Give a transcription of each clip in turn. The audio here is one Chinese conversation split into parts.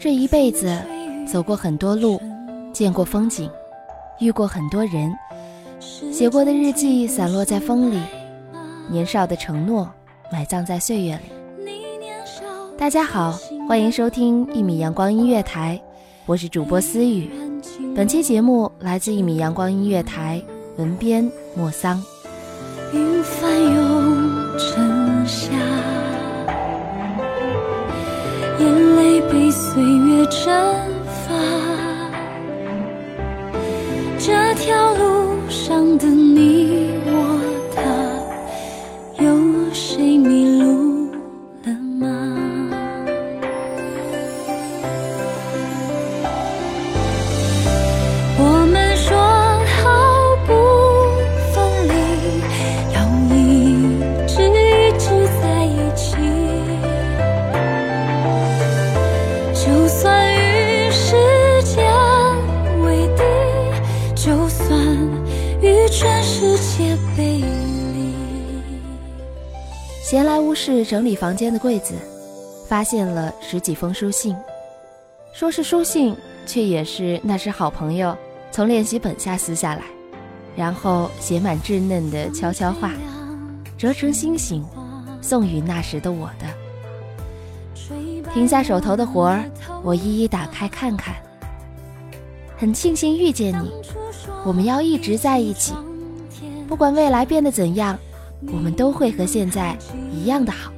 这一辈子走过很多路，见过风景，遇过很多人，写过的日记散落在风里，年少的承诺埋葬在岁月里。大家好，欢迎收听一米阳光音乐台，我是主播思雨。本期节目来自一米阳光音乐台，文编莫桑。云翻涌成夏，眼泪被岁月蒸发。这条路是整理房间的柜子，发现了十几封书信。说是书信，却也是那时好朋友从练习本下撕下来，然后写满稚嫩的悄悄话，折成星星，送予那时的我的。停下手头的活儿，我一一打开看看。很庆幸遇见你，我们要一直在一起，不管未来变得怎样，我们都会和现在一样的好。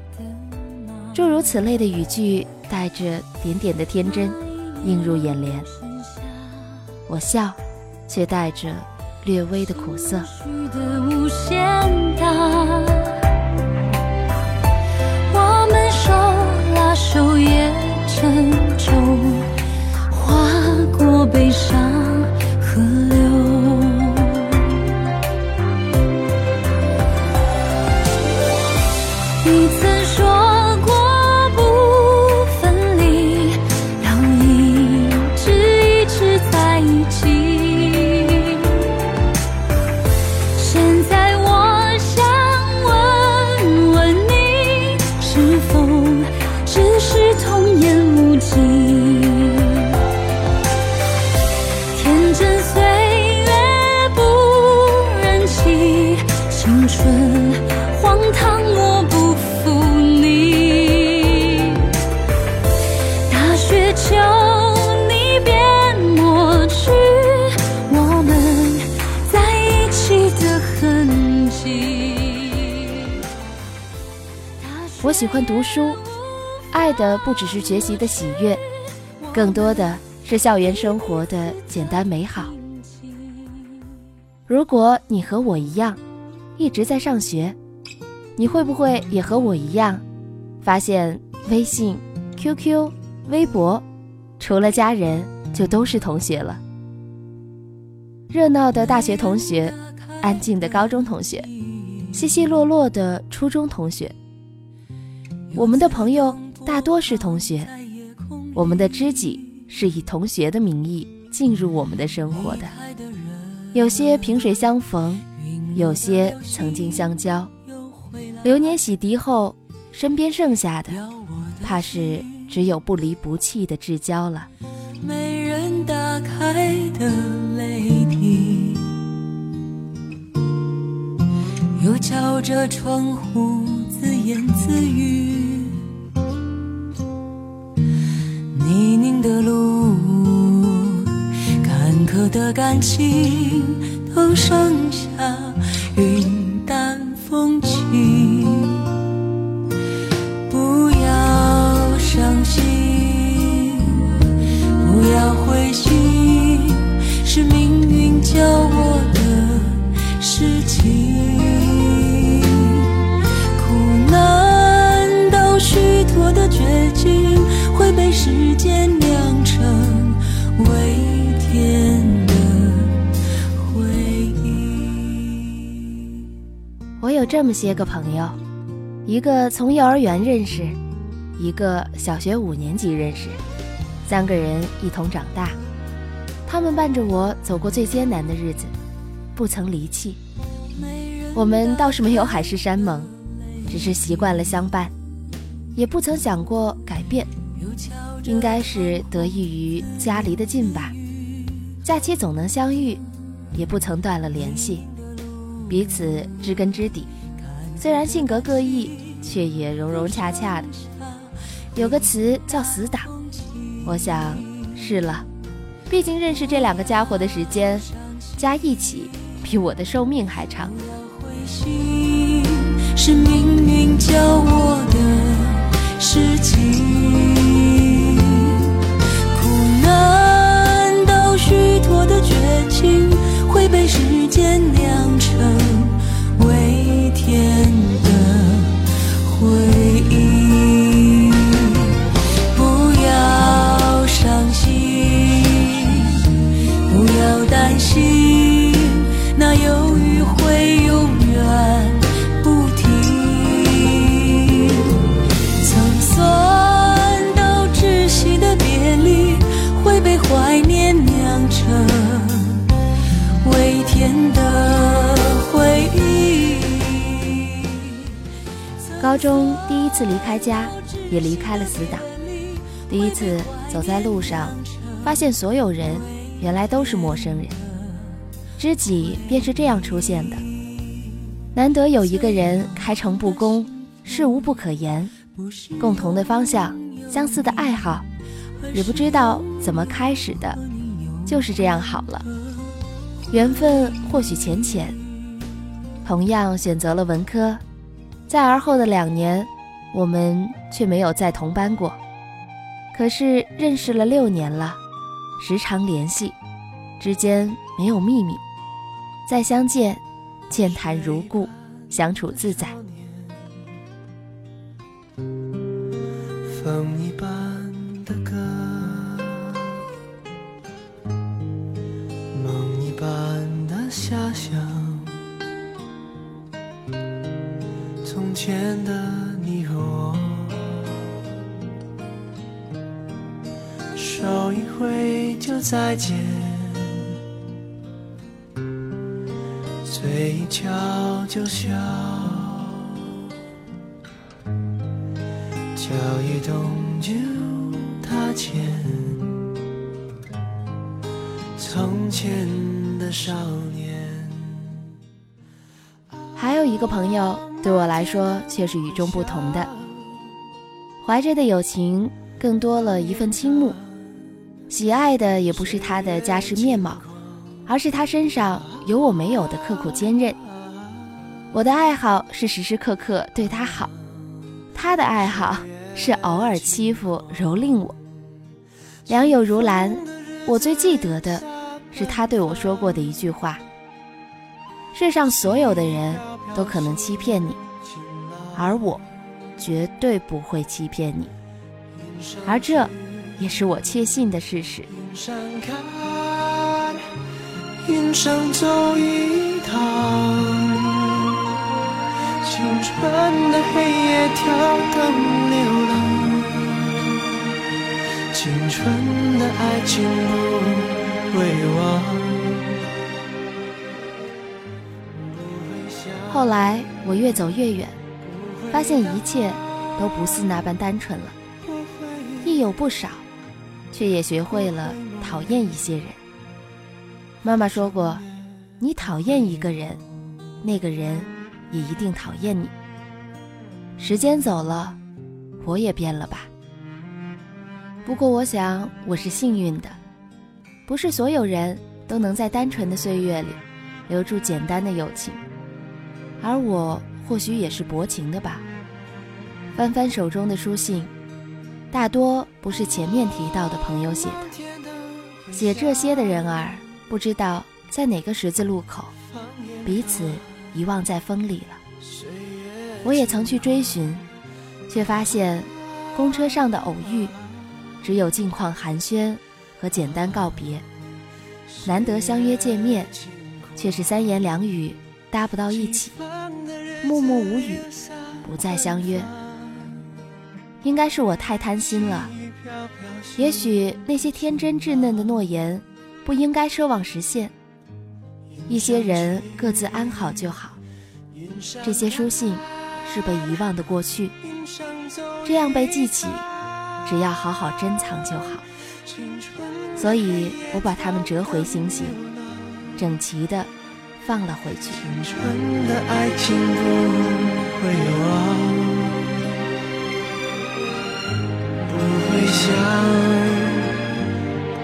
诸如此类的语句，带着点点的天真，映入眼帘。我笑，却带着略微的苦涩。我们手拉手也沉重，我喜欢读书，爱的不只是学习的喜悦，更多的是校园生活的简单美好。如果你和我一样，一直在上学，你会不会也和我一样，发现微信、QQ、微博，除了家人，就都是同学了。热闹的大学同学，安静的高中同学，稀稀落落的初中同学。我们的朋友大多是同学，我们的知己是以同学的名义进入我们的生活的。有些萍水相逢，有些曾经相交。流年洗涤后，身边剩下的，怕是只有不离不弃的至交了。没人打开的泪滴，又敲着窗户自言自语。泥泞的路，坎坷的感情，都剩下云淡风轻。时间酿成微甜的回忆。我有这么些个朋友，一个从幼儿园认识，一个小学五年级认识，三个人一同长大。他们伴着我走过最艰难的日子，不曾离弃。我们倒是没有海誓山盟，只是习惯了相伴，也不曾想过改变。应该是得益于家离得近吧，假期总能相遇，也不曾断了联系，彼此知根知底。虽然性格各异，却也融融洽洽的。有个词叫“死党”，我想是了。毕竟认识这两个家伙的时间，加一起比我的寿命还长。是命运教我的事情。高中第一次离开家，也离开了死党。第一次走在路上，发现所有人原来都是陌生人。知己便是这样出现的。难得有一个人开诚布公，事无不可言，共同的方向，相似的爱好，也不知道怎么开始的，就是这样好了。缘分或许浅浅，同样选择了文科，在而后的两年，我们却没有再同班过。可是认识了六年了，时常联系，之间没有秘密，再相见，健谈如故，相处自在。手一挥就再见，嘴一翘就笑。脚一动就踏前，从前的少年。还有一个朋友，对我来说却是与众不同的。怀着的友情更多了一份倾慕，喜爱的也不是他的家世面貌，而是他身上有我没有的刻苦坚韧。我的爱好是时时刻刻对他好，他的爱好是偶尔欺负蹂躏我。良友如兰，我最记得的是他对我说过的一句话：世上所有的人都可能欺骗你，而我绝对不会欺骗你。而这也是我确信的事实。云上看，云上走一趟，青春的黑夜跳动流浪，青春的爱情不会忘。后来我越走越远，发现一切都不似那般单纯了，亦有不少，却也学会了讨厌一些人。妈妈说过，你讨厌一个人，那个人也一定讨厌你。时间走了，我也变了吧。不过我想我是幸运的，不是所有人都能在单纯的岁月里留住简单的友情。而我或许也是薄情的吧。翻翻手中的书信，大多不是前面提到的朋友写的。写这些的人儿，不知道在哪个十字路口，彼此遗忘在风里了。我也曾去追寻，却发现，公车上的偶遇，只有近况寒暄和简单告别。难得相约见面，却是三言两语。搭不到一起，默默无语，不再相约。应该是我太贪心了。也许那些天真稚嫩的诺言，不应该奢望实现。一些人各自安好就好。这些书信是被遗忘的过去，这样被记起，只要好好珍藏就好。所以我把它们折回星星，整齐的。放了回去。青春的爱情不会忘，想，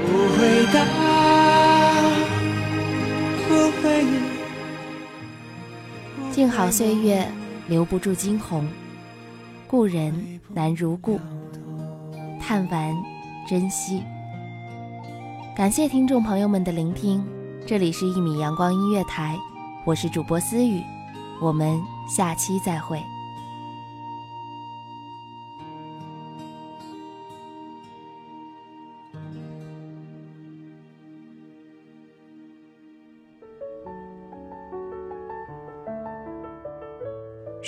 不回答，不会。静好岁月，留不住惊鸿。故人难如故，叹完珍惜。感谢听众朋友们的聆听。这里是一米阳光音乐台，我是主播思雨，我们下期再会。